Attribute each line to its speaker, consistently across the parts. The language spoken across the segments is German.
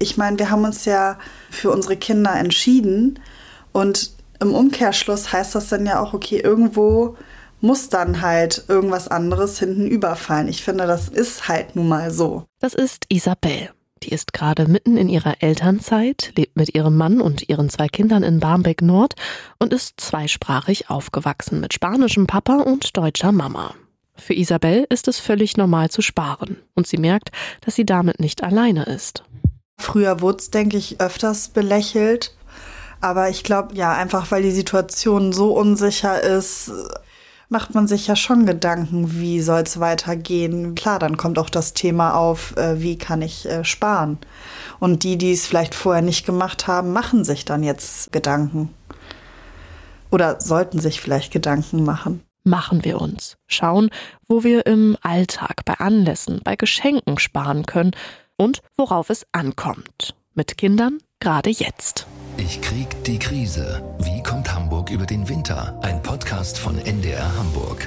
Speaker 1: Ich meine, wir haben uns ja für unsere Kinder entschieden und im Umkehrschluss heißt das dann ja auch, okay, irgendwo muss dann halt irgendwas anderes hinten überfallen. Ich finde, das ist halt nun mal so.
Speaker 2: Das ist Isabel. Die ist gerade mitten in ihrer Elternzeit, lebt mit ihrem Mann und ihren zwei Kindern in Barmbek Nord und ist zweisprachig aufgewachsen mit spanischem Papa und deutscher Mama. Für Isabel ist es völlig normal zu sparen und sie merkt, dass sie damit nicht alleine ist.
Speaker 1: Früher wurde es, denke ich, öfters belächelt. Aber ich glaube, ja, einfach weil die Situation so unsicher ist, macht man sich ja schon Gedanken, wie soll es weitergehen. Klar, dann kommt auch das Thema auf, äh, wie kann ich äh, sparen. Und die, die es vielleicht vorher nicht gemacht haben, machen sich dann jetzt Gedanken. Oder sollten sich vielleicht Gedanken machen
Speaker 2: machen wir uns. Schauen, wo wir im Alltag, bei Anlässen, bei Geschenken sparen können und worauf es ankommt. Mit Kindern gerade jetzt.
Speaker 3: Ich krieg die Krise. Wie kommt Hamburg über den Winter? Ein Podcast von NDR Hamburg.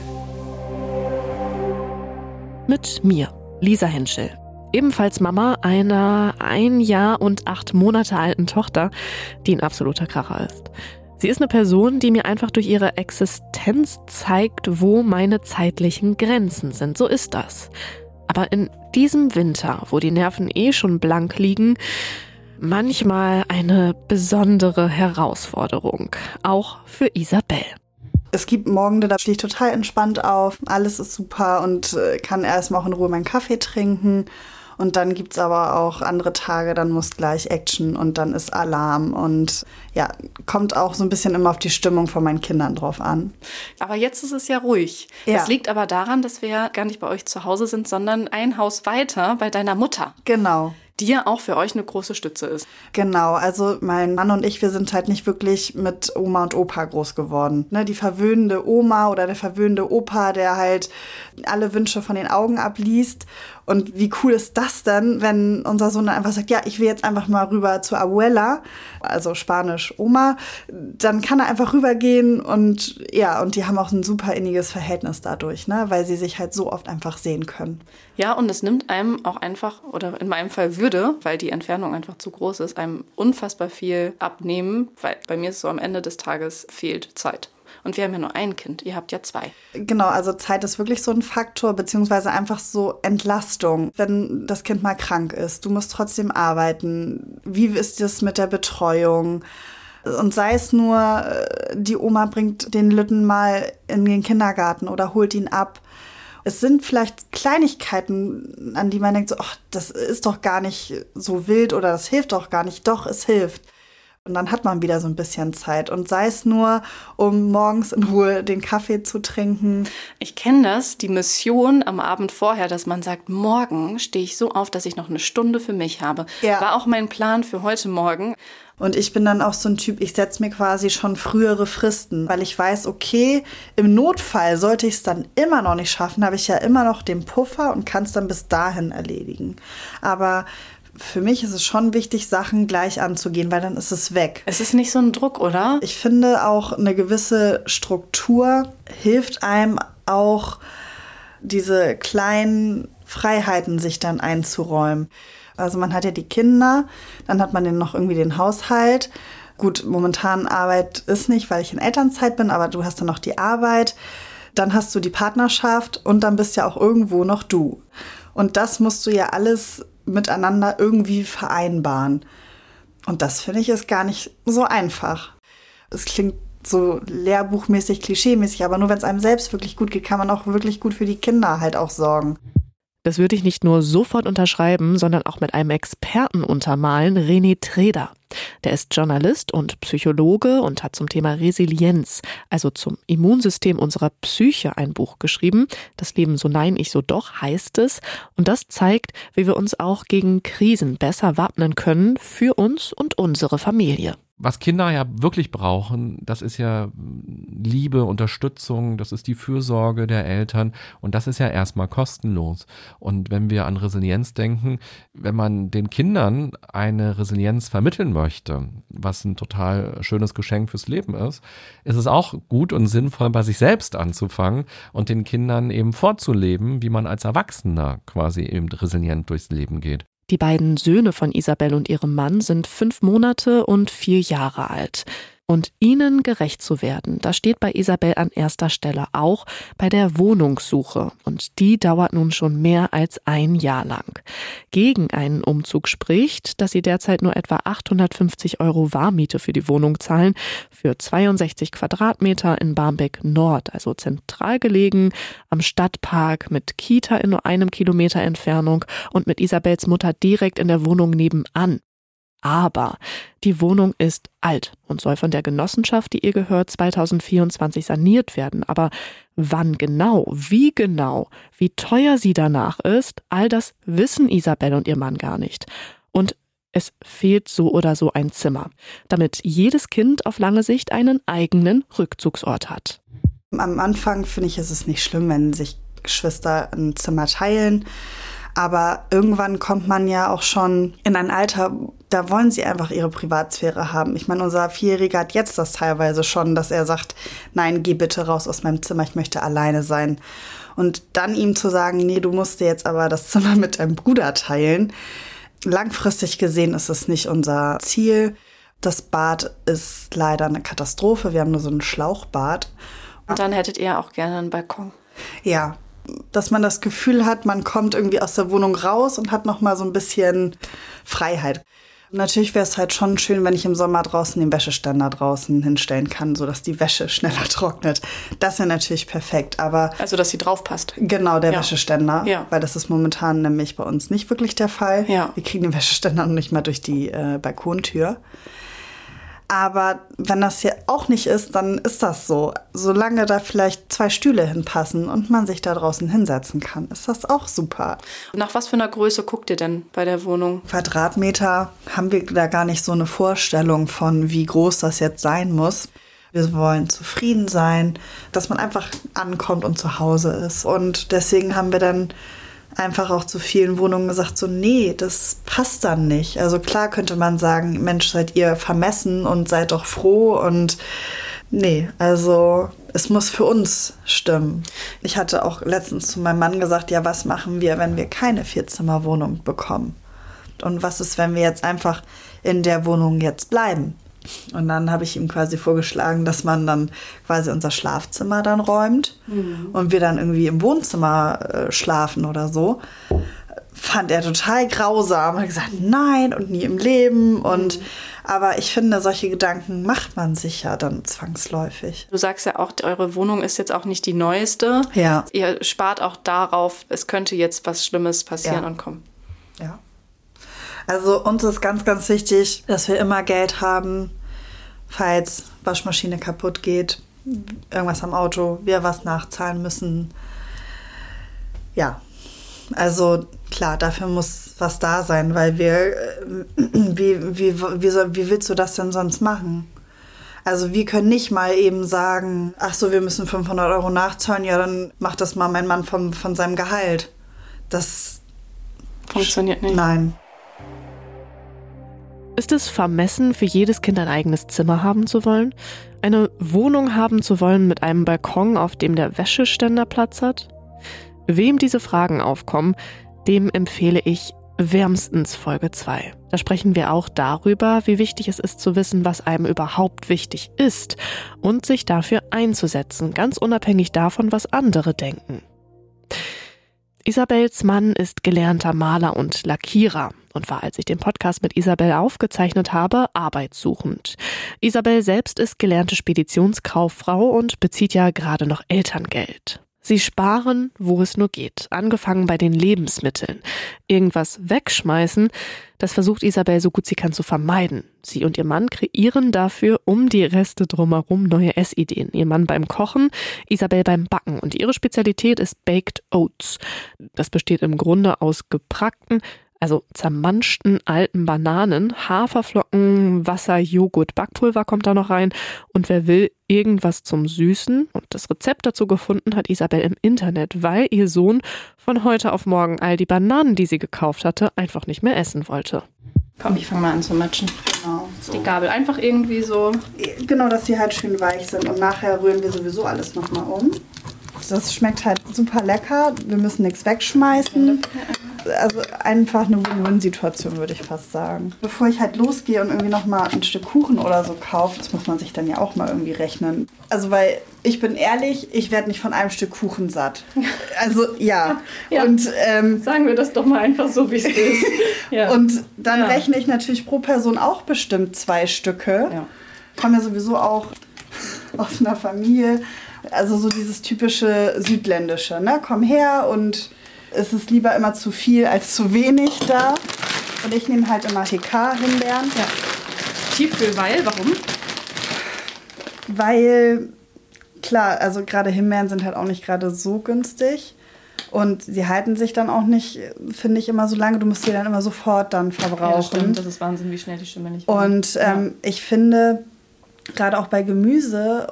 Speaker 2: Mit mir, Lisa Henschel. Ebenfalls Mama einer ein Jahr und acht Monate alten Tochter, die ein absoluter Kracher ist. Sie ist eine Person, die mir einfach durch ihre Existenz zeigt, wo meine zeitlichen Grenzen sind. So ist das. Aber in diesem Winter, wo die Nerven eh schon blank liegen, manchmal eine besondere Herausforderung, auch für Isabel.
Speaker 1: Es gibt Morgen, da stehe ich total entspannt auf, alles ist super und äh, kann erstmal auch in Ruhe meinen Kaffee trinken und dann gibt es aber auch andere Tage, dann muss gleich Action und dann ist Alarm. Und ja, kommt auch so ein bisschen immer auf die Stimmung von meinen Kindern drauf an.
Speaker 4: Aber jetzt ist es ja ruhig. Ja. Das liegt aber daran, dass wir ja gar nicht bei euch zu Hause sind, sondern ein Haus weiter bei deiner Mutter.
Speaker 1: Genau
Speaker 4: die ja auch für euch eine große Stütze ist.
Speaker 1: Genau, also mein Mann und ich, wir sind halt nicht wirklich mit Oma und Opa groß geworden. Ne, die verwöhnende Oma oder der verwöhnende Opa, der halt alle Wünsche von den Augen abliest und wie cool ist das denn, wenn unser Sohn dann einfach sagt, ja, ich will jetzt einfach mal rüber zu Abuela, also Spanisch Oma, dann kann er einfach rübergehen und ja, und die haben auch ein super inniges Verhältnis dadurch, ne, weil sie sich halt so oft einfach sehen können.
Speaker 4: Ja, und es nimmt einem auch einfach, oder in meinem Fall würde, weil die Entfernung einfach zu groß ist, einem unfassbar viel abnehmen, weil bei mir ist so am Ende des Tages fehlt Zeit. Und wir haben ja nur ein Kind, ihr habt ja zwei.
Speaker 1: Genau, also Zeit ist wirklich so ein Faktor, beziehungsweise einfach so Entlastung, wenn das Kind mal krank ist. Du musst trotzdem arbeiten. Wie ist es mit der Betreuung? Und sei es nur, äh, die Oma bringt den Lütten mal in den Kindergarten oder holt ihn ab. Es sind vielleicht Kleinigkeiten, an die man denkt, so, ach, das ist doch gar nicht so wild oder das hilft doch gar nicht. Doch, es hilft. Und dann hat man wieder so ein bisschen Zeit. Und sei es nur, um morgens in Ruhe den Kaffee zu trinken.
Speaker 4: Ich kenne das, die Mission am Abend vorher, dass man sagt, morgen stehe ich so auf, dass ich noch eine Stunde für mich habe. Ja. War auch mein Plan für heute Morgen.
Speaker 1: Und ich bin dann auch so ein Typ, ich setze mir quasi schon frühere Fristen, weil ich weiß, okay, im Notfall sollte ich es dann immer noch nicht schaffen, habe ich ja immer noch den Puffer und kann es dann bis dahin erledigen. Aber für mich ist es schon wichtig, Sachen gleich anzugehen, weil dann ist es weg.
Speaker 4: Es ist nicht so ein Druck, oder?
Speaker 1: Ich finde auch eine gewisse Struktur hilft einem auch, diese kleinen Freiheiten sich dann einzuräumen. Also man hat ja die Kinder, dann hat man noch irgendwie den Haushalt. Gut, momentan Arbeit ist nicht, weil ich in Elternzeit bin, aber du hast dann noch die Arbeit. Dann hast du die Partnerschaft und dann bist ja auch irgendwo noch du. Und das musst du ja alles miteinander irgendwie vereinbaren. Und das finde ich ist gar nicht so einfach. Es klingt so lehrbuchmäßig, klischeemäßig, aber nur wenn es einem selbst wirklich gut geht, kann man auch wirklich gut für die Kinder halt auch sorgen.
Speaker 2: Das würde ich nicht nur sofort unterschreiben, sondern auch mit einem Experten untermalen, René Treder. Der ist Journalist und Psychologe und hat zum Thema Resilienz, also zum Immunsystem unserer Psyche, ein Buch geschrieben. Das Leben so nein, ich so doch heißt es. Und das zeigt, wie wir uns auch gegen Krisen besser wappnen können für uns und unsere Familie
Speaker 5: was Kinder ja wirklich brauchen, das ist ja Liebe, Unterstützung, das ist die Fürsorge der Eltern und das ist ja erstmal kostenlos. Und wenn wir an Resilienz denken, wenn man den Kindern eine Resilienz vermitteln möchte, was ein total schönes Geschenk fürs Leben ist, ist es auch gut und sinnvoll, bei sich selbst anzufangen und den Kindern eben vorzuleben, wie man als Erwachsener quasi eben resilient durchs Leben geht.
Speaker 2: Die beiden Söhne von Isabel und ihrem Mann sind fünf Monate und vier Jahre alt. Und ihnen gerecht zu werden, das steht bei Isabel an erster Stelle auch bei der Wohnungssuche. Und die dauert nun schon mehr als ein Jahr lang. Gegen einen Umzug spricht, dass sie derzeit nur etwa 850 Euro Warmiete für die Wohnung zahlen, für 62 Quadratmeter in Barmbek Nord, also zentral gelegen, am Stadtpark mit Kita in nur einem Kilometer Entfernung und mit Isabels Mutter direkt in der Wohnung nebenan. Aber die Wohnung ist alt und soll von der Genossenschaft, die ihr gehört, 2024 saniert werden. Aber wann genau, wie genau, wie teuer sie danach ist, all das wissen Isabel und ihr Mann gar nicht. Und es fehlt so oder so ein Zimmer, damit jedes Kind auf lange Sicht einen eigenen Rückzugsort hat.
Speaker 1: Am Anfang finde ich, ist es nicht schlimm, wenn sich Geschwister ein Zimmer teilen. Aber irgendwann kommt man ja auch schon in ein Alter, da wollen sie einfach ihre Privatsphäre haben. Ich meine, unser Vierjähriger hat jetzt das teilweise schon, dass er sagt, nein, geh bitte raus aus meinem Zimmer, ich möchte alleine sein. Und dann ihm zu sagen, nee, du musst dir jetzt aber das Zimmer mit deinem Bruder teilen. Langfristig gesehen ist es nicht unser Ziel. Das Bad ist leider eine Katastrophe. Wir haben nur so ein Schlauchbad.
Speaker 4: Und dann hättet ihr auch gerne einen Balkon.
Speaker 1: Ja, dass man das Gefühl hat, man kommt irgendwie aus der Wohnung raus und hat noch mal so ein bisschen Freiheit. Natürlich wäre es halt schon schön, wenn ich im Sommer draußen den Wäscheständer draußen hinstellen kann, sodass die Wäsche schneller trocknet. Das wäre natürlich perfekt, aber.
Speaker 4: Also, dass sie drauf passt.
Speaker 1: Genau, der ja. Wäscheständer. Ja. Weil das ist momentan nämlich bei uns nicht wirklich der Fall. Ja. Wir kriegen den Wäscheständer noch nicht mal durch die äh, Balkontür. Aber wenn das hier auch nicht ist, dann ist das so. Solange da vielleicht zwei Stühle hinpassen und man sich da draußen hinsetzen kann, ist das auch super.
Speaker 4: Nach was für einer Größe guckt ihr denn bei der Wohnung?
Speaker 1: Quadratmeter haben wir da gar nicht so eine Vorstellung von, wie groß das jetzt sein muss. Wir wollen zufrieden sein, dass man einfach ankommt und zu Hause ist. Und deswegen haben wir dann einfach auch zu vielen Wohnungen gesagt, so, nee, das passt dann nicht. Also klar könnte man sagen, Mensch, seid ihr vermessen und seid doch froh und nee, also es muss für uns stimmen. Ich hatte auch letztens zu meinem Mann gesagt, ja, was machen wir, wenn wir keine Vierzimmerwohnung bekommen? Und was ist, wenn wir jetzt einfach in der Wohnung jetzt bleiben? Und dann habe ich ihm quasi vorgeschlagen, dass man dann quasi unser Schlafzimmer dann räumt mhm. und wir dann irgendwie im Wohnzimmer äh, schlafen oder so. Fand er total grausam. Hat gesagt, nein und nie im Leben. Und mhm. aber ich finde, solche Gedanken macht man sich ja dann zwangsläufig.
Speaker 4: Du sagst ja auch, eure Wohnung ist jetzt auch nicht die neueste.
Speaker 1: Ja.
Speaker 4: Ihr spart auch darauf, es könnte jetzt was Schlimmes passieren ja. und kommen.
Speaker 1: Ja. Also uns ist ganz, ganz wichtig, dass wir immer Geld haben, falls Waschmaschine kaputt geht, irgendwas am Auto, wir was nachzahlen müssen. Ja, also klar, dafür muss was da sein, weil wir, äh, wie, wie, wie, soll, wie willst du das denn sonst machen? Also wir können nicht mal eben sagen, ach so, wir müssen 500 Euro nachzahlen, ja, dann macht das mal mein Mann von, von seinem Gehalt. Das
Speaker 4: funktioniert nicht.
Speaker 1: Nein.
Speaker 2: Ist es vermessen, für jedes Kind ein eigenes Zimmer haben zu wollen? Eine Wohnung haben zu wollen mit einem Balkon, auf dem der Wäscheständer Platz hat? Wem diese Fragen aufkommen, dem empfehle ich wärmstens Folge 2. Da sprechen wir auch darüber, wie wichtig es ist zu wissen, was einem überhaupt wichtig ist und sich dafür einzusetzen, ganz unabhängig davon, was andere denken. Isabels Mann ist gelernter Maler und Lackierer und war, als ich den Podcast mit Isabel aufgezeichnet habe, arbeitssuchend. Isabel selbst ist gelernte Speditionskauffrau und bezieht ja gerade noch Elterngeld. Sie sparen, wo es nur geht, angefangen bei den Lebensmitteln. Irgendwas wegschmeißen, das versucht Isabel so gut sie kann zu vermeiden. Sie und ihr Mann kreieren dafür um die Reste drumherum neue Essideen. Ihr Mann beim Kochen, Isabel beim Backen und ihre Spezialität ist Baked Oats. Das besteht im Grunde aus geprackten, also zermanschten alten Bananen, Haferflocken, Wasser, Joghurt, Backpulver kommt da noch rein und wer will irgendwas zum Süßen und das Rezept dazu gefunden hat Isabel im Internet, weil ihr Sohn von heute auf morgen all die Bananen, die sie gekauft hatte, einfach nicht mehr essen wollte.
Speaker 4: Komm, ich fange mal an zu matschen. Genau. So. Die Gabel einfach irgendwie so.
Speaker 1: Genau, dass sie halt schön weich sind und nachher rühren wir sowieso alles nochmal um. Das schmeckt halt super lecker. Wir müssen nichts wegschmeißen. Also einfach eine Win-Win-Situation, würde ich fast sagen. Bevor ich halt losgehe und irgendwie nochmal ein Stück Kuchen oder so kaufe, das muss man sich dann ja auch mal irgendwie rechnen. Also, weil ich bin ehrlich, ich werde nicht von einem Stück Kuchen satt. Also, ja.
Speaker 4: ja. Und ähm, sagen wir das doch mal einfach so, wie es ist.
Speaker 1: ja. Und dann ja. rechne ich natürlich pro Person auch bestimmt zwei Stücke. Ja. Ich komme ja sowieso auch aus einer Familie, also so dieses typische südländische, ne? Komm her und es ist lieber immer zu viel als zu wenig da. Und ich nehme halt immer TK-Himbeeren.
Speaker 4: Ja. Tiefkühl, weil? Warum?
Speaker 1: Weil, klar, also gerade Himbeeren sind halt auch nicht gerade so günstig. Und sie halten sich dann auch nicht, finde ich, immer so lange. Du musst sie dann immer sofort dann verbrauchen. Ja, das,
Speaker 4: stimmt. das ist Wahnsinn, wie schnell die Stimme nicht
Speaker 1: Und ähm, ja. ich finde, gerade auch bei Gemüse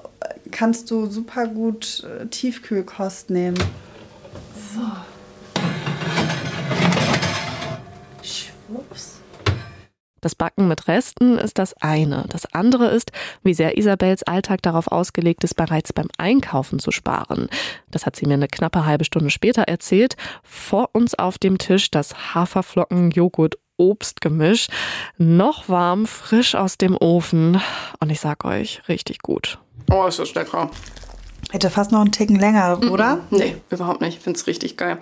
Speaker 1: kannst du super gut äh, Tiefkühlkost nehmen. So.
Speaker 2: Das Backen mit Resten ist das eine. Das andere ist, wie sehr Isabels Alltag darauf ausgelegt ist, bereits beim Einkaufen zu sparen. Das hat sie mir eine knappe halbe Stunde später erzählt. Vor uns auf dem Tisch das Haferflocken, Joghurt, Obstgemisch. Noch warm, frisch aus dem Ofen. Und ich sag euch, richtig gut.
Speaker 4: Oh, ist das lecker.
Speaker 1: Hätte fast noch einen Ticken länger, oder?
Speaker 4: Mm -mm. Nee, überhaupt nicht. Ich finde es richtig geil.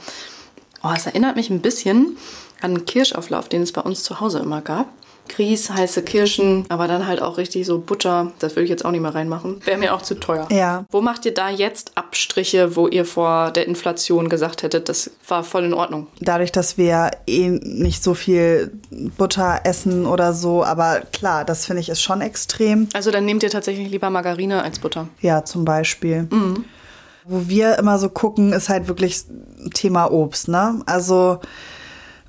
Speaker 4: Oh, es erinnert mich ein bisschen an einen Kirschauflauf, den es bei uns zu Hause immer gab. Grieß, heiße Kirschen, aber dann halt auch richtig so Butter. Das würde ich jetzt auch nicht mehr reinmachen. Wäre mir auch zu teuer.
Speaker 1: Ja.
Speaker 4: Wo macht ihr da jetzt Abstriche, wo ihr vor der Inflation gesagt hättet, das war voll in Ordnung?
Speaker 1: Dadurch, dass wir eh nicht so viel Butter essen oder so, aber klar, das finde ich ist schon extrem.
Speaker 4: Also dann nehmt ihr tatsächlich lieber Margarine als Butter?
Speaker 1: Ja, zum Beispiel. Mhm. Wo wir immer so gucken, ist halt wirklich Thema Obst, ne? Also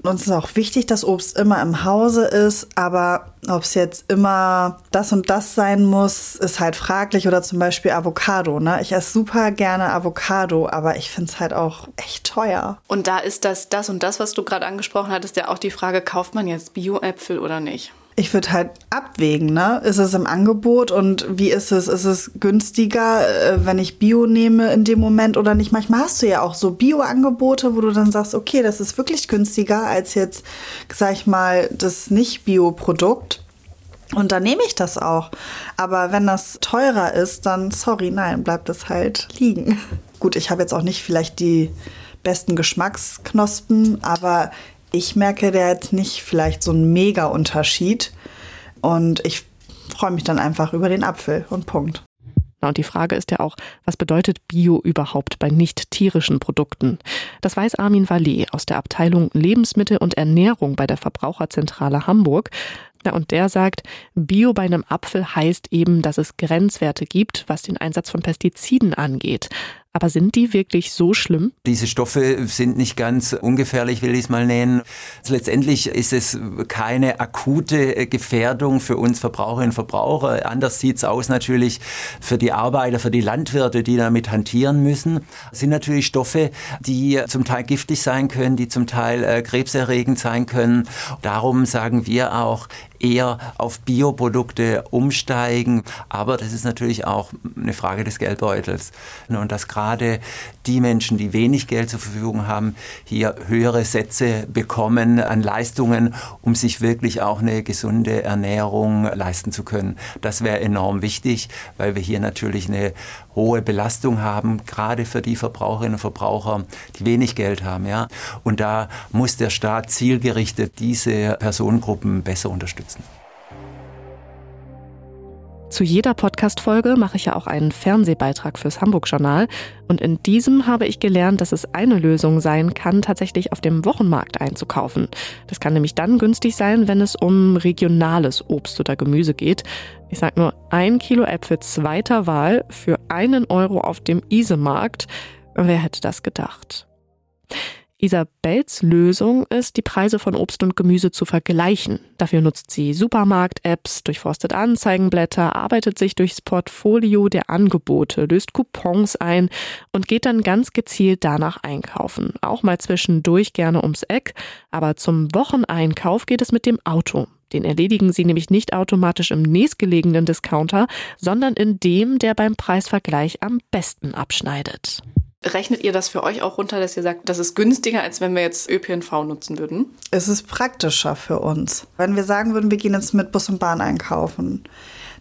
Speaker 1: uns ist auch wichtig, dass Obst immer im Hause ist, aber ob es jetzt immer das und das sein muss, ist halt fraglich. Oder zum Beispiel Avocado. Ne? Ich esse super gerne Avocado, aber ich finde es halt auch echt teuer.
Speaker 4: Und da ist das, das und das, was du gerade angesprochen hattest, ja auch die Frage, kauft man jetzt Bio-Äpfel oder nicht?
Speaker 1: Ich würde halt abwägen, ne? Ist es im Angebot und wie ist es? Ist es günstiger, äh, wenn ich Bio nehme in dem Moment oder nicht? Manchmal hast du ja auch so Bio-Angebote, wo du dann sagst, okay, das ist wirklich günstiger als jetzt, sag ich mal, das Nicht-Bio-Produkt. Und dann nehme ich das auch. Aber wenn das teurer ist, dann sorry, nein, bleibt es halt liegen. Gut, ich habe jetzt auch nicht vielleicht die besten Geschmacksknospen, aber ich merke da jetzt nicht vielleicht so einen Mega-Unterschied. Und ich freue mich dann einfach über den Apfel und Punkt.
Speaker 2: Und die Frage ist ja auch, was bedeutet Bio überhaupt bei nicht tierischen Produkten? Das weiß Armin Vallee aus der Abteilung Lebensmittel und Ernährung bei der Verbraucherzentrale Hamburg. Ja, und der sagt, Bio bei einem Apfel heißt eben, dass es Grenzwerte gibt, was den Einsatz von Pestiziden angeht. Aber sind die wirklich so schlimm?
Speaker 6: Diese Stoffe sind nicht ganz ungefährlich, will ich es mal nennen. Letztendlich ist es keine akute Gefährdung für uns Verbraucherinnen und Verbraucher. Anders sieht es aus natürlich für die Arbeiter, für die Landwirte, die damit hantieren müssen. Das sind natürlich Stoffe, die zum Teil giftig sein können, die zum Teil äh, krebserregend sein können. Darum sagen wir auch, eher auf Bioprodukte umsteigen. Aber das ist natürlich auch eine Frage des Geldbeutels. Und dass gerade die Menschen, die wenig Geld zur Verfügung haben, hier höhere Sätze bekommen an Leistungen, um sich wirklich auch eine gesunde Ernährung leisten zu können. Das wäre enorm wichtig, weil wir hier natürlich eine hohe Belastung haben, gerade für die Verbraucherinnen und Verbraucher, die wenig Geld haben. Ja? Und da muss der Staat zielgerichtet diese Personengruppen besser unterstützen.
Speaker 2: Zu jeder Podcast-Folge mache ich ja auch einen Fernsehbeitrag fürs Hamburg-Journal. Und in diesem habe ich gelernt, dass es eine Lösung sein kann, tatsächlich auf dem Wochenmarkt einzukaufen. Das kann nämlich dann günstig sein, wenn es um regionales Obst oder Gemüse geht. Ich sage nur, ein Kilo Äpfel zweiter Wahl für einen Euro auf dem Isemarkt. Wer hätte das gedacht? Isabels Lösung ist, die Preise von Obst und Gemüse zu vergleichen. Dafür nutzt sie Supermarkt-Apps, durchforstet Anzeigenblätter, arbeitet sich durchs Portfolio der Angebote, löst Coupons ein und geht dann ganz gezielt danach einkaufen. Auch mal zwischendurch gerne ums Eck, aber zum Wocheneinkauf geht es mit dem Auto. Den erledigen sie nämlich nicht automatisch im nächstgelegenen Discounter, sondern in dem, der beim Preisvergleich am besten abschneidet.
Speaker 4: Rechnet ihr das für euch auch runter, dass ihr sagt, das ist günstiger, als wenn wir jetzt ÖPNV nutzen würden?
Speaker 1: Es ist praktischer für uns. Wenn wir sagen würden, wir gehen jetzt mit Bus und Bahn einkaufen,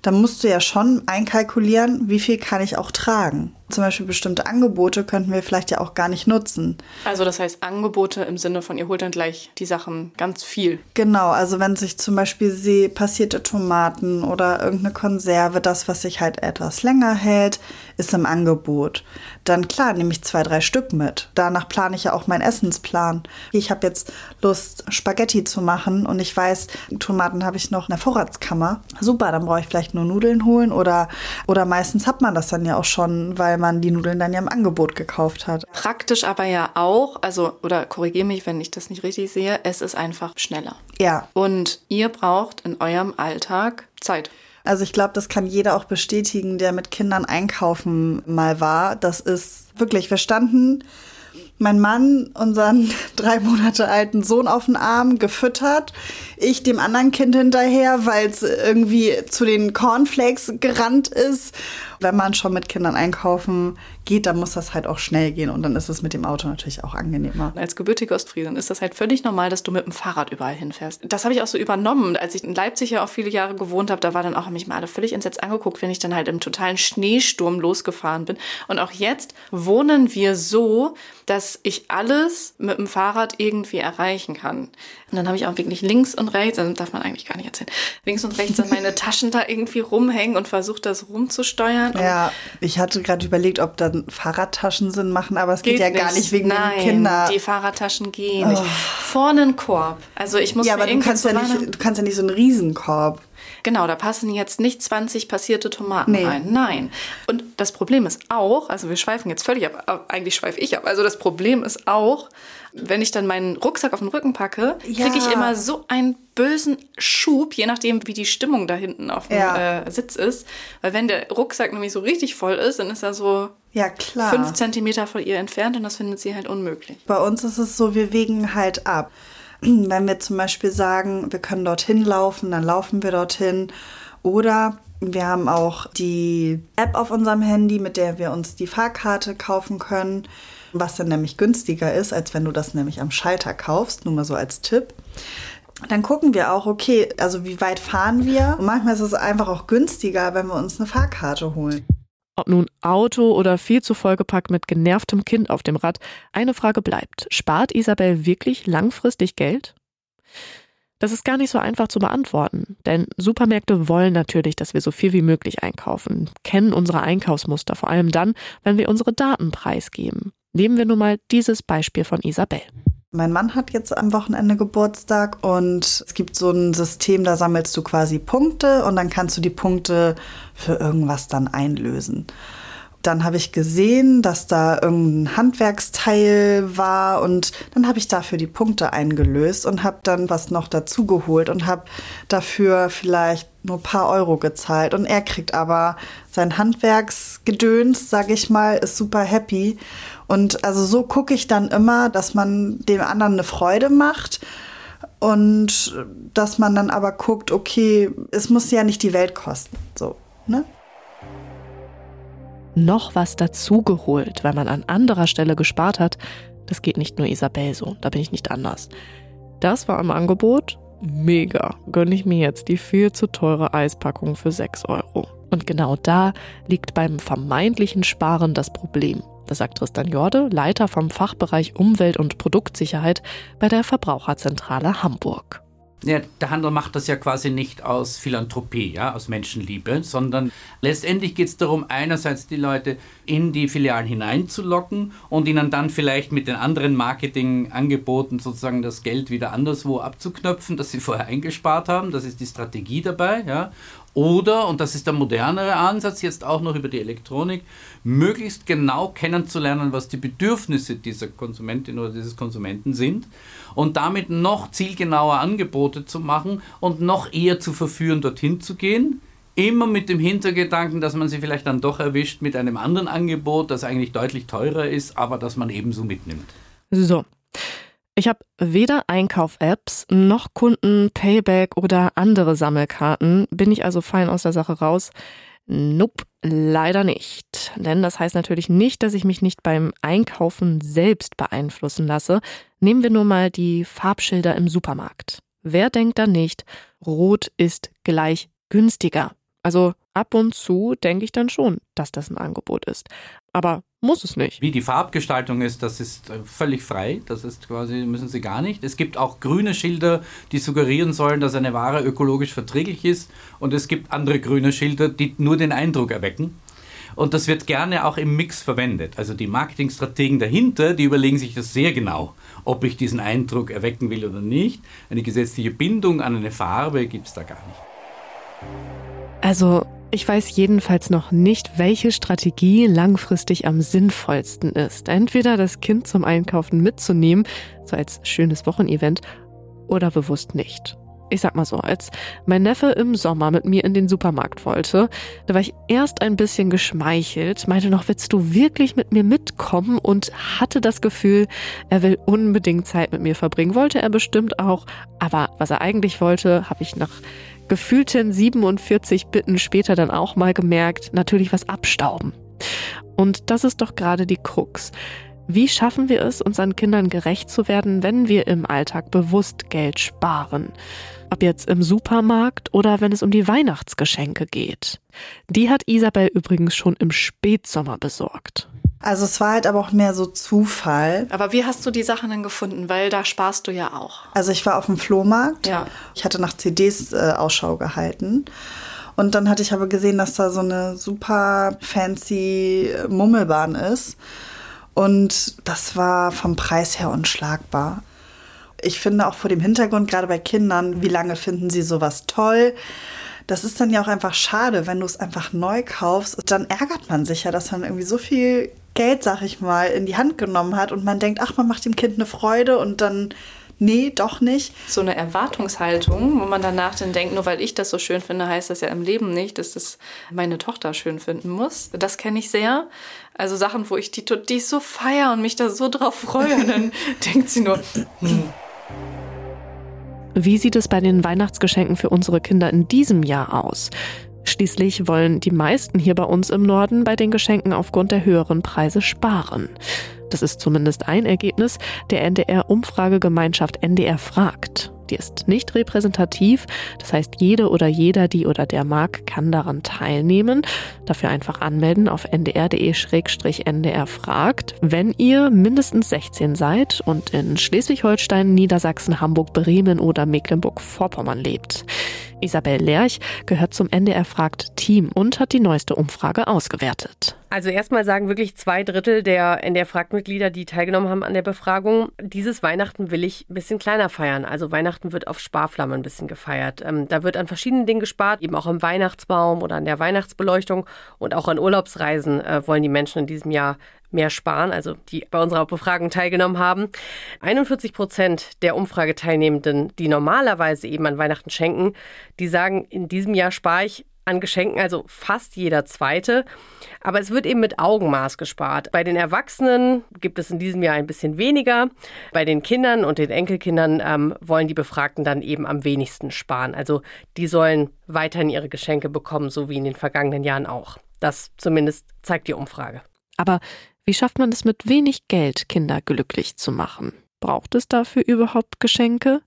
Speaker 1: dann musst du ja schon einkalkulieren, wie viel kann ich auch tragen. Zum Beispiel bestimmte Angebote könnten wir vielleicht ja auch gar nicht nutzen.
Speaker 4: Also das heißt Angebote im Sinne von, ihr holt dann gleich die Sachen ganz viel.
Speaker 1: Genau, also wenn sich zum Beispiel sehe, passierte Tomaten oder irgendeine Konserve, das, was sich halt etwas länger hält, ist im Angebot. Dann klar, nehme ich zwei, drei Stück mit. Danach plane ich ja auch meinen Essensplan. Ich habe jetzt Lust, Spaghetti zu machen und ich weiß, Tomaten habe ich noch in der Vorratskammer. Super, dann brauche ich vielleicht nur Nudeln holen oder, oder meistens hat man das dann ja auch schon, weil man die Nudeln dann ja im Angebot gekauft hat.
Speaker 4: Praktisch aber ja auch, also, oder korrigiere mich, wenn ich das nicht richtig sehe, es ist einfach schneller.
Speaker 1: Ja.
Speaker 4: Und ihr braucht in eurem Alltag Zeit.
Speaker 1: Also ich glaube, das kann jeder auch bestätigen, der mit Kindern einkaufen mal war. Das ist wirklich, wir standen mein Mann unseren drei Monate alten Sohn auf den Arm gefüttert, ich dem anderen Kind hinterher, weil es irgendwie zu den Cornflakes gerannt ist. Wenn man schon mit Kindern einkaufen geht, dann muss das halt auch schnell gehen und dann ist es mit dem Auto natürlich auch angenehmer.
Speaker 4: Als gebürtige Ostfriesin ist das halt völlig normal, dass du mit dem Fahrrad überall hinfährst. Das habe ich auch so übernommen. Als ich in Leipzig ja auch viele Jahre gewohnt habe, da war dann auch, mich mal alle völlig entsetzt angeguckt, wenn ich dann halt im totalen Schneesturm losgefahren bin. Und auch jetzt wohnen wir so, dass ich alles mit dem Fahrrad irgendwie erreichen kann. Und dann habe ich auch wirklich links und rechts, also darf man eigentlich gar nicht erzählen, links und rechts dann meine Taschen da irgendwie rumhängen und versuche das rumzusteuern.
Speaker 1: Ja, ich hatte gerade überlegt, ob dann Fahrradtaschen Sinn machen, aber es geht, geht ja gar nicht wegen
Speaker 4: Nein,
Speaker 1: den Kindern.
Speaker 4: die Fahrradtaschen gehen oh. nicht. Vorne ein Korb. Also ich muss
Speaker 1: ja, aber du kannst ja, nicht, du kannst ja nicht so einen Riesenkorb.
Speaker 4: Genau, da passen jetzt nicht 20 passierte Tomaten nee. rein. Nein. Und das Problem ist auch, also wir schweifen jetzt völlig ab, eigentlich schweife ich ab. Also das Problem ist auch, wenn ich dann meinen Rucksack auf den Rücken packe, ja. kriege ich immer so einen bösen Schub, je nachdem, wie die Stimmung da hinten auf dem ja. äh, Sitz ist. Weil wenn der Rucksack nämlich so richtig voll ist, dann ist er so
Speaker 1: ja, klar.
Speaker 4: fünf Zentimeter von ihr entfernt und das findet sie halt unmöglich.
Speaker 1: Bei uns ist es so, wir wägen halt ab. Wenn wir zum Beispiel sagen, wir können dorthin laufen, dann laufen wir dorthin. Oder wir haben auch die App auf unserem Handy, mit der wir uns die Fahrkarte kaufen können, was dann nämlich günstiger ist, als wenn du das nämlich am Schalter kaufst, nur mal so als Tipp. Dann gucken wir auch, okay, also wie weit fahren wir? Und manchmal ist es einfach auch günstiger, wenn wir uns eine Fahrkarte holen.
Speaker 2: Ob nun Auto oder viel zu vollgepackt mit genervtem Kind auf dem Rad, eine Frage bleibt. Spart Isabel wirklich langfristig Geld? Das ist gar nicht so einfach zu beantworten, denn Supermärkte wollen natürlich, dass wir so viel wie möglich einkaufen, kennen unsere Einkaufsmuster, vor allem dann, wenn wir unsere Daten preisgeben. Nehmen wir nun mal dieses Beispiel von Isabel.
Speaker 1: Mein Mann hat jetzt am Wochenende Geburtstag und es gibt so ein System, da sammelst du quasi Punkte und dann kannst du die Punkte für irgendwas dann einlösen. Dann habe ich gesehen, dass da irgendein Handwerksteil war und dann habe ich dafür die Punkte eingelöst und habe dann was noch dazu geholt und habe dafür vielleicht nur ein paar Euro gezahlt. Und er kriegt aber sein Handwerksgedöns, sage ich mal, ist super happy. Und also so gucke ich dann immer, dass man dem anderen eine Freude macht und dass man dann aber guckt, okay, es muss ja nicht die Welt kosten. So, ne?
Speaker 2: noch was dazugeholt, weil man an anderer Stelle gespart hat, das geht nicht nur Isabel so, da bin ich nicht anders. Das war im Angebot. Mega. Gönne ich mir jetzt die viel zu teure Eispackung für 6 Euro. Und genau da liegt beim vermeintlichen Sparen das Problem. Das sagt Tristan Jorde, Leiter vom Fachbereich Umwelt- und Produktsicherheit bei der Verbraucherzentrale Hamburg.
Speaker 7: Ja, der Handel macht das ja quasi nicht aus Philanthropie, ja, aus Menschenliebe, sondern letztendlich geht es darum, einerseits die Leute in die Filialen hineinzulocken und ihnen dann vielleicht mit den anderen Marketingangeboten sozusagen das Geld wieder anderswo abzuknöpfen, das sie vorher eingespart haben. Das ist die Strategie dabei, ja. Oder, und das ist der modernere Ansatz, jetzt auch noch über die Elektronik, möglichst genau kennenzulernen, was die Bedürfnisse dieser Konsumentin oder dieses Konsumenten sind und damit noch zielgenauer Angebote zu machen und noch eher zu verführen, dorthin zu gehen. Immer mit dem Hintergedanken, dass man sie vielleicht dann doch erwischt mit einem anderen Angebot, das eigentlich deutlich teurer ist, aber das man ebenso mitnimmt.
Speaker 2: So, ich habe weder Einkauf-Apps noch Kunden, Payback oder andere Sammelkarten, bin ich also fein aus der Sache raus. Nope, leider nicht. Denn das heißt natürlich nicht, dass ich mich nicht beim Einkaufen selbst beeinflussen lasse. Nehmen wir nur mal die Farbschilder im Supermarkt. Wer denkt da nicht, rot ist gleich günstiger? Also ab und zu denke ich dann schon, dass das ein Angebot ist. Aber muss es nicht.
Speaker 7: Wie die Farbgestaltung ist, das ist äh, völlig frei. Das ist quasi, müssen Sie gar nicht. Es gibt auch grüne Schilder, die suggerieren sollen, dass eine Ware ökologisch verträglich ist. Und es gibt andere grüne Schilder, die nur den Eindruck erwecken. Und das wird gerne auch im Mix verwendet. Also die Marketingstrategen dahinter, die überlegen sich das sehr genau, ob ich diesen Eindruck erwecken will oder nicht. Eine gesetzliche Bindung an eine Farbe gibt es da gar nicht.
Speaker 2: Also ich weiß jedenfalls noch nicht, welche Strategie langfristig am sinnvollsten ist. Entweder das Kind zum Einkaufen mitzunehmen, so als schönes Wochenevent, oder bewusst nicht. Ich sag mal so, als mein Neffe im Sommer mit mir in den Supermarkt wollte, da war ich erst ein bisschen geschmeichelt, meinte noch, willst du wirklich mit mir mitkommen und hatte das Gefühl, er will unbedingt Zeit mit mir verbringen. Wollte er bestimmt auch, aber was er eigentlich wollte, habe ich nach gefühlten 47 Bitten später dann auch mal gemerkt, natürlich was abstauben. Und das ist doch gerade die Krux. Wie schaffen wir es, unseren Kindern gerecht zu werden, wenn wir im Alltag bewusst Geld sparen? Ob jetzt im Supermarkt oder wenn es um die Weihnachtsgeschenke geht. Die hat Isabel übrigens schon im Spätsommer besorgt.
Speaker 1: Also es war halt aber auch mehr so Zufall.
Speaker 4: Aber wie hast du die Sachen denn gefunden? Weil da sparst du ja auch.
Speaker 1: Also ich war auf dem Flohmarkt.
Speaker 4: Ja.
Speaker 1: Ich hatte nach CDs äh, Ausschau gehalten. Und dann hatte ich aber gesehen, dass da so eine super fancy Mummelbahn ist. Und das war vom Preis her unschlagbar. Ich finde auch vor dem Hintergrund, gerade bei Kindern, wie lange finden sie sowas toll? Das ist dann ja auch einfach schade, wenn du es einfach neu kaufst. Dann ärgert man sich ja, dass man irgendwie so viel Geld, sag ich mal, in die Hand genommen hat und man denkt, ach, man macht dem Kind eine Freude und dann nee, doch nicht.
Speaker 4: So eine Erwartungshaltung, wo man danach dann denkt, nur weil ich das so schön finde, heißt das ja im Leben nicht, dass das meine Tochter schön finden muss. Das kenne ich sehr. Also Sachen, wo ich die, die so feier und mich da so drauf freue. Und dann denkt sie nur, hm.
Speaker 2: Wie sieht es bei den Weihnachtsgeschenken für unsere Kinder in diesem Jahr aus? Schließlich wollen die meisten hier bei uns im Norden bei den Geschenken aufgrund der höheren Preise sparen. Das ist zumindest ein Ergebnis der NDR-Umfragegemeinschaft NDR fragt. Die ist nicht repräsentativ, das heißt jede oder jeder, die oder der mag, kann daran teilnehmen. Dafür einfach anmelden auf ndr.de-ndr fragt. Wenn ihr mindestens 16 seid und in Schleswig-Holstein, Niedersachsen, Hamburg, Bremen oder Mecklenburg-Vorpommern lebt. Isabel Lerch gehört zum NDR Fragt Team und hat die neueste Umfrage ausgewertet.
Speaker 8: Also erstmal sagen wirklich zwei Drittel der NDR Fragt-Mitglieder, die teilgenommen haben an der Befragung, dieses Weihnachten will ich ein bisschen kleiner feiern. Also Weihnachten wird auf Sparflamme ein bisschen gefeiert. Ähm, da wird an verschiedenen Dingen gespart, eben auch am Weihnachtsbaum oder an der Weihnachtsbeleuchtung und auch an Urlaubsreisen äh, wollen die Menschen in diesem Jahr mehr sparen, also die bei unserer Befragung teilgenommen haben. 41 Prozent der Umfrageteilnehmenden, die normalerweise eben an Weihnachten schenken, die sagen, in diesem Jahr spare ich an Geschenken, also fast jeder zweite. Aber es wird eben mit Augenmaß gespart. Bei den Erwachsenen gibt es in diesem Jahr ein bisschen weniger. Bei den Kindern und den Enkelkindern ähm, wollen die Befragten dann eben am wenigsten sparen. Also die sollen weiterhin ihre Geschenke bekommen, so wie in den vergangenen Jahren auch. Das zumindest zeigt die Umfrage.
Speaker 2: Aber wie schafft man es mit wenig Geld, Kinder glücklich zu machen? Braucht es dafür überhaupt Geschenke?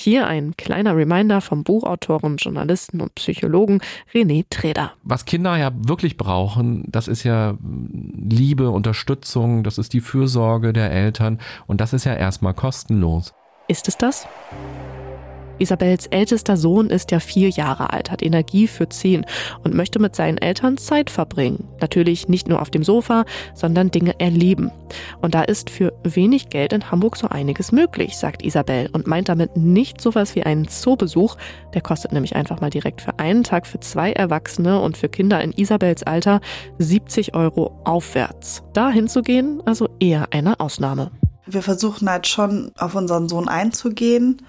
Speaker 2: Hier ein kleiner Reminder vom Buchautoren, Journalisten und Psychologen René Treder.
Speaker 5: Was Kinder ja wirklich brauchen, das ist ja Liebe, Unterstützung, das ist die Fürsorge der Eltern und das ist ja erstmal kostenlos.
Speaker 2: Ist es das? Isabels ältester Sohn ist ja vier Jahre alt, hat Energie für zehn und möchte mit seinen Eltern Zeit verbringen. Natürlich nicht nur auf dem Sofa, sondern Dinge erleben. Und da ist für wenig Geld in Hamburg so einiges möglich, sagt Isabel und meint damit nicht sowas wie einen Zoobesuch. Der kostet nämlich einfach mal direkt für einen Tag für zwei Erwachsene und für Kinder in Isabels Alter 70 Euro aufwärts. Da hinzugehen, also eher eine Ausnahme.
Speaker 1: Wir versuchen halt schon auf unseren Sohn einzugehen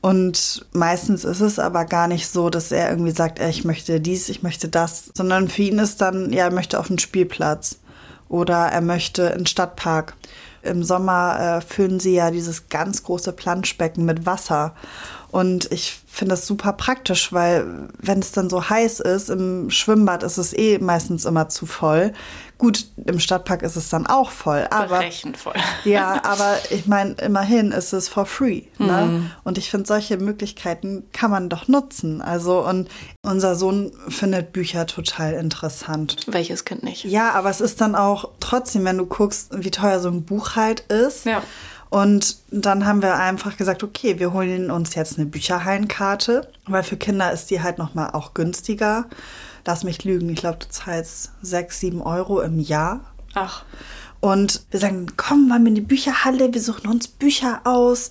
Speaker 1: und meistens ist es aber gar nicht so, dass er irgendwie sagt, ich möchte dies, ich möchte das, sondern für ihn ist dann, ja, er möchte auf den Spielplatz oder er möchte in den Stadtpark. Im Sommer äh, füllen sie ja dieses ganz große Planschbecken mit Wasser. Und ich finde das super praktisch, weil wenn es dann so heiß ist, im Schwimmbad ist es eh meistens immer zu voll. Gut, im Stadtpark ist es dann auch voll. Aber,
Speaker 4: voll.
Speaker 1: Ja, aber ich meine, immerhin ist es for free. Ne? Mhm. Und ich finde, solche Möglichkeiten kann man doch nutzen. Also, und unser Sohn findet Bücher total interessant.
Speaker 4: Welches Kind nicht?
Speaker 1: Ja, aber es ist dann auch trotzdem, wenn du guckst, wie teuer so ein Buch halt ist.
Speaker 4: Ja.
Speaker 1: Und dann haben wir einfach gesagt, okay, wir holen uns jetzt eine Bücherhallenkarte, weil für Kinder ist die halt nochmal auch günstiger. Lass mich lügen, ich glaube, du zahlst sechs, sieben Euro im Jahr.
Speaker 4: Ach.
Speaker 1: Und wir sagen, komm, wollen wir in die Bücherhalle, wir suchen uns Bücher aus.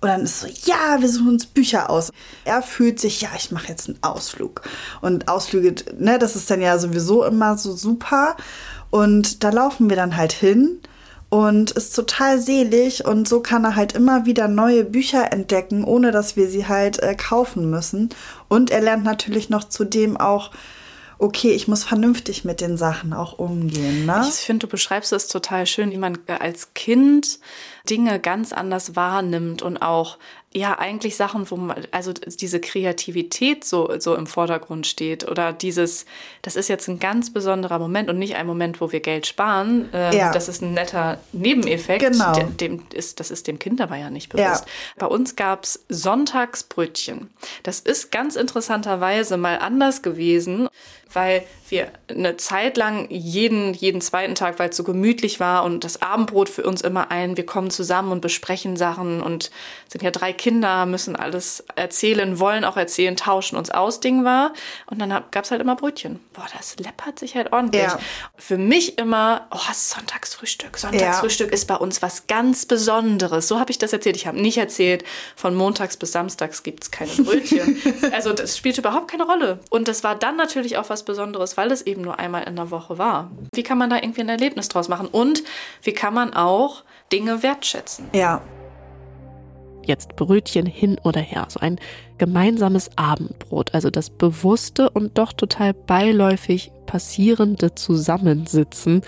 Speaker 1: Und dann ist so, ja, wir suchen uns Bücher aus. Er fühlt sich, ja, ich mache jetzt einen Ausflug. Und Ausflüge, ne, das ist dann ja sowieso immer so super. Und da laufen wir dann halt hin und ist total selig und so kann er halt immer wieder neue Bücher entdecken, ohne dass wir sie halt äh, kaufen müssen. Und er lernt natürlich noch zudem auch, okay, ich muss vernünftig mit den Sachen auch umgehen. Ne?
Speaker 4: Ich finde, du beschreibst es total schön, wie man als Kind Dinge ganz anders wahrnimmt und auch ja eigentlich Sachen, wo man, also diese Kreativität so, so im Vordergrund steht oder dieses, das ist jetzt ein ganz besonderer Moment und nicht ein Moment, wo wir Geld sparen. Ähm, ja. Das ist ein netter Nebeneffekt.
Speaker 1: Genau.
Speaker 4: Dem ist, das ist dem Kind aber ja nicht bewusst. Ja. Bei uns gab es Sonntagsbrötchen. Das ist ganz interessanterweise mal anders gewesen, weil wir eine Zeit lang jeden, jeden zweiten Tag, weil es so gemütlich war und das Abendbrot für uns immer ein, wir kommen zusammen und besprechen Sachen und sind ja drei Kinder, müssen alles erzählen, wollen auch erzählen, tauschen uns aus, Ding war. Und dann gab es halt immer Brötchen. Boah, das läppert sich halt ordentlich. Ja. Für mich immer, oh, Sonntagsfrühstück. Sonntagsfrühstück ja. ist bei uns was ganz Besonderes. So habe ich das erzählt. Ich habe nicht erzählt, von montags bis samstags gibt es keine Brötchen. also das spielte überhaupt keine Rolle. Und das war dann natürlich auch was Besonderes, weil es eben nur einmal in der Woche war. Wie kann man da irgendwie ein Erlebnis draus machen? Und wie kann man auch Dinge wertschätzen?
Speaker 1: Ja.
Speaker 2: Jetzt Brötchen hin oder her, so ein gemeinsames Abendbrot, also das bewusste und doch total beiläufig passierende Zusammensitzen,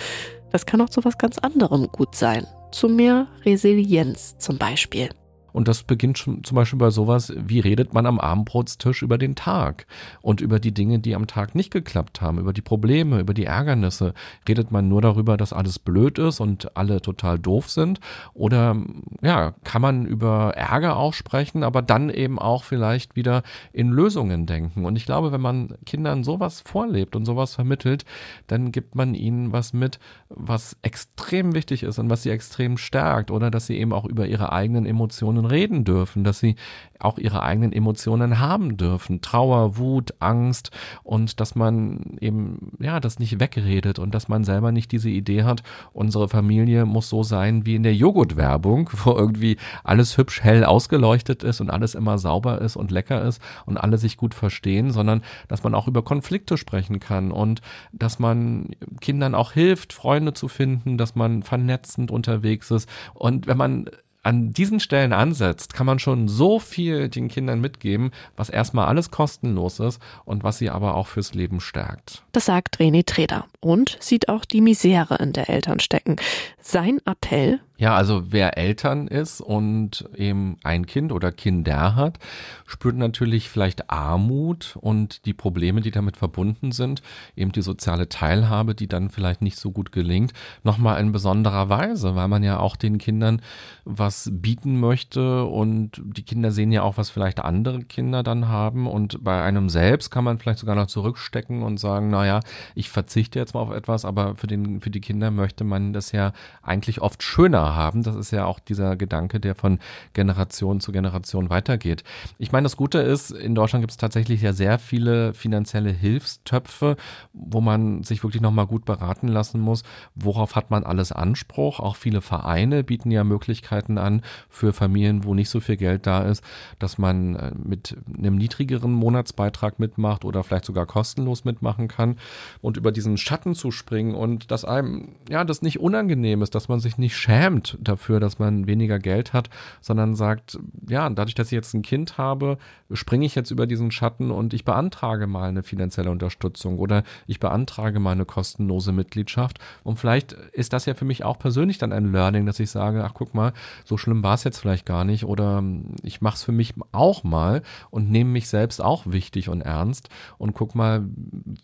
Speaker 2: das kann auch zu was ganz anderem gut sein, zu mehr Resilienz zum Beispiel.
Speaker 5: Und das beginnt schon zum Beispiel bei sowas, wie redet man am Abendbrotstisch über den Tag und über die Dinge, die am Tag nicht geklappt haben, über die Probleme, über die Ärgernisse. Redet man nur darüber, dass alles blöd ist und alle total doof sind? Oder ja, kann man über Ärger auch sprechen, aber dann eben auch vielleicht wieder in Lösungen denken? Und ich glaube, wenn man Kindern sowas vorlebt und sowas vermittelt, dann gibt man ihnen was mit, was extrem wichtig ist und was sie extrem stärkt oder dass sie eben auch über ihre eigenen Emotionen reden dürfen, dass sie auch ihre eigenen Emotionen haben dürfen. Trauer, Wut, Angst und dass man eben, ja, das nicht wegredet und dass man selber nicht diese Idee hat, unsere Familie muss so sein wie in der Joghurtwerbung, wo irgendwie alles hübsch hell ausgeleuchtet ist und alles immer sauber ist und lecker ist und alle sich gut verstehen, sondern dass man auch über Konflikte sprechen kann und dass man Kindern auch hilft, Freunde zu finden, dass man vernetzend unterwegs ist. Und wenn man an diesen Stellen ansetzt, kann man schon so viel den Kindern mitgeben, was erstmal alles kostenlos ist und was sie aber auch fürs Leben stärkt.
Speaker 2: Das sagt René Treder und sieht auch die Misere in der Eltern stecken. Sein Appell,
Speaker 5: ja, also wer Eltern ist und eben ein Kind oder Kinder hat, spürt natürlich vielleicht Armut und die Probleme, die damit verbunden sind, eben die soziale Teilhabe, die dann vielleicht nicht so gut gelingt, nochmal in besonderer Weise, weil man ja auch den Kindern was bieten möchte und die Kinder sehen ja auch, was vielleicht andere Kinder dann haben. Und bei einem selbst kann man vielleicht sogar noch zurückstecken und sagen, naja, ich verzichte jetzt mal auf etwas, aber für, den, für die Kinder möchte man das ja eigentlich oft schöner haben. Das ist ja auch dieser Gedanke, der von Generation zu Generation weitergeht. Ich meine, das Gute ist, in Deutschland gibt es tatsächlich ja sehr viele finanzielle Hilfstöpfe, wo man sich wirklich nochmal gut beraten lassen muss, worauf hat man alles Anspruch. Auch viele Vereine bieten ja Möglichkeiten an für Familien, wo nicht so viel Geld da ist, dass man äh, mit einem niedrigeren Monatsbeitrag mitmacht oder vielleicht sogar kostenlos mitmachen kann. Und über diesen Schatz Schatten zu springen und dass einem, ja, das nicht unangenehm ist, dass man sich nicht schämt dafür, dass man weniger Geld hat, sondern sagt, ja, dadurch, dass ich jetzt ein Kind habe, springe ich jetzt über diesen Schatten und ich beantrage mal eine finanzielle Unterstützung oder ich beantrage mal eine kostenlose Mitgliedschaft. Und vielleicht ist das ja für mich auch persönlich dann ein Learning, dass ich sage, ach guck mal, so schlimm war es jetzt vielleicht gar nicht oder ich mache es für mich auch mal und nehme mich selbst auch wichtig und ernst und guck mal,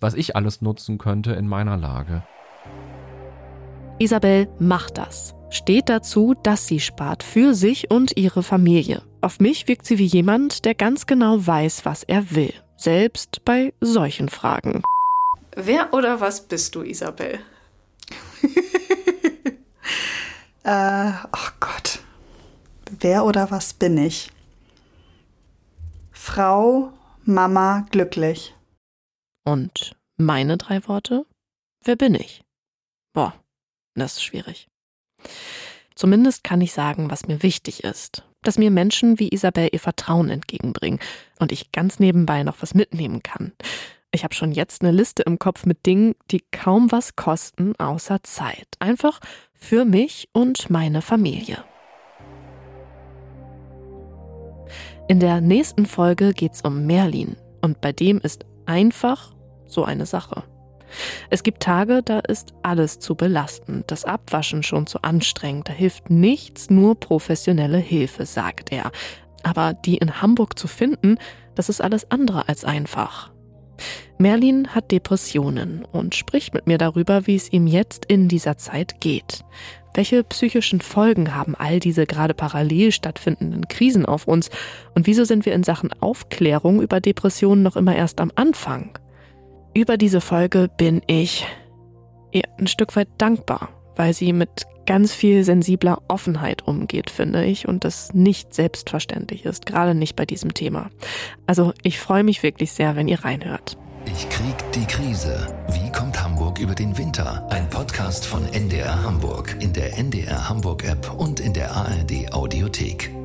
Speaker 5: was ich alles nutzen könnte in meiner Lage.
Speaker 2: Isabel macht das. Steht dazu, dass sie spart für sich und ihre Familie. Auf mich wirkt sie wie jemand, der ganz genau weiß, was er will. Selbst bei solchen Fragen.
Speaker 4: Wer oder was bist du, Isabel?
Speaker 1: äh, oh Gott. Wer oder was bin ich? Frau, Mama, glücklich.
Speaker 2: Und meine drei Worte? Wer bin ich? Boah, das ist schwierig. Zumindest kann ich sagen, was mir wichtig ist. Dass mir Menschen wie Isabel ihr Vertrauen entgegenbringen und ich ganz nebenbei noch was mitnehmen kann. Ich habe schon jetzt eine Liste im Kopf mit Dingen, die kaum was kosten außer Zeit. Einfach für mich und meine Familie. In der nächsten Folge geht's um Merlin und bei dem ist einfach so eine Sache. Es gibt Tage, da ist alles zu belastend, das Abwaschen schon zu anstrengend, da hilft nichts, nur professionelle Hilfe, sagt er. Aber die in Hamburg zu finden, das ist alles andere als einfach. Merlin hat Depressionen und spricht mit mir darüber, wie es ihm jetzt in dieser Zeit geht. Welche psychischen Folgen haben all diese gerade parallel stattfindenden Krisen auf uns? Und wieso sind wir in Sachen Aufklärung über Depressionen noch immer erst am Anfang? Über diese Folge bin ich ihr ein Stück weit dankbar, weil sie mit ganz viel sensibler Offenheit umgeht, finde ich, und das nicht selbstverständlich ist, gerade nicht bei diesem Thema. Also ich freue mich wirklich sehr, wenn ihr reinhört.
Speaker 3: Ich krieg die Krise. Wie kommt Hamburg über den Winter? Ein Podcast von NDR Hamburg in der NDR Hamburg App und in der ARD Audiothek.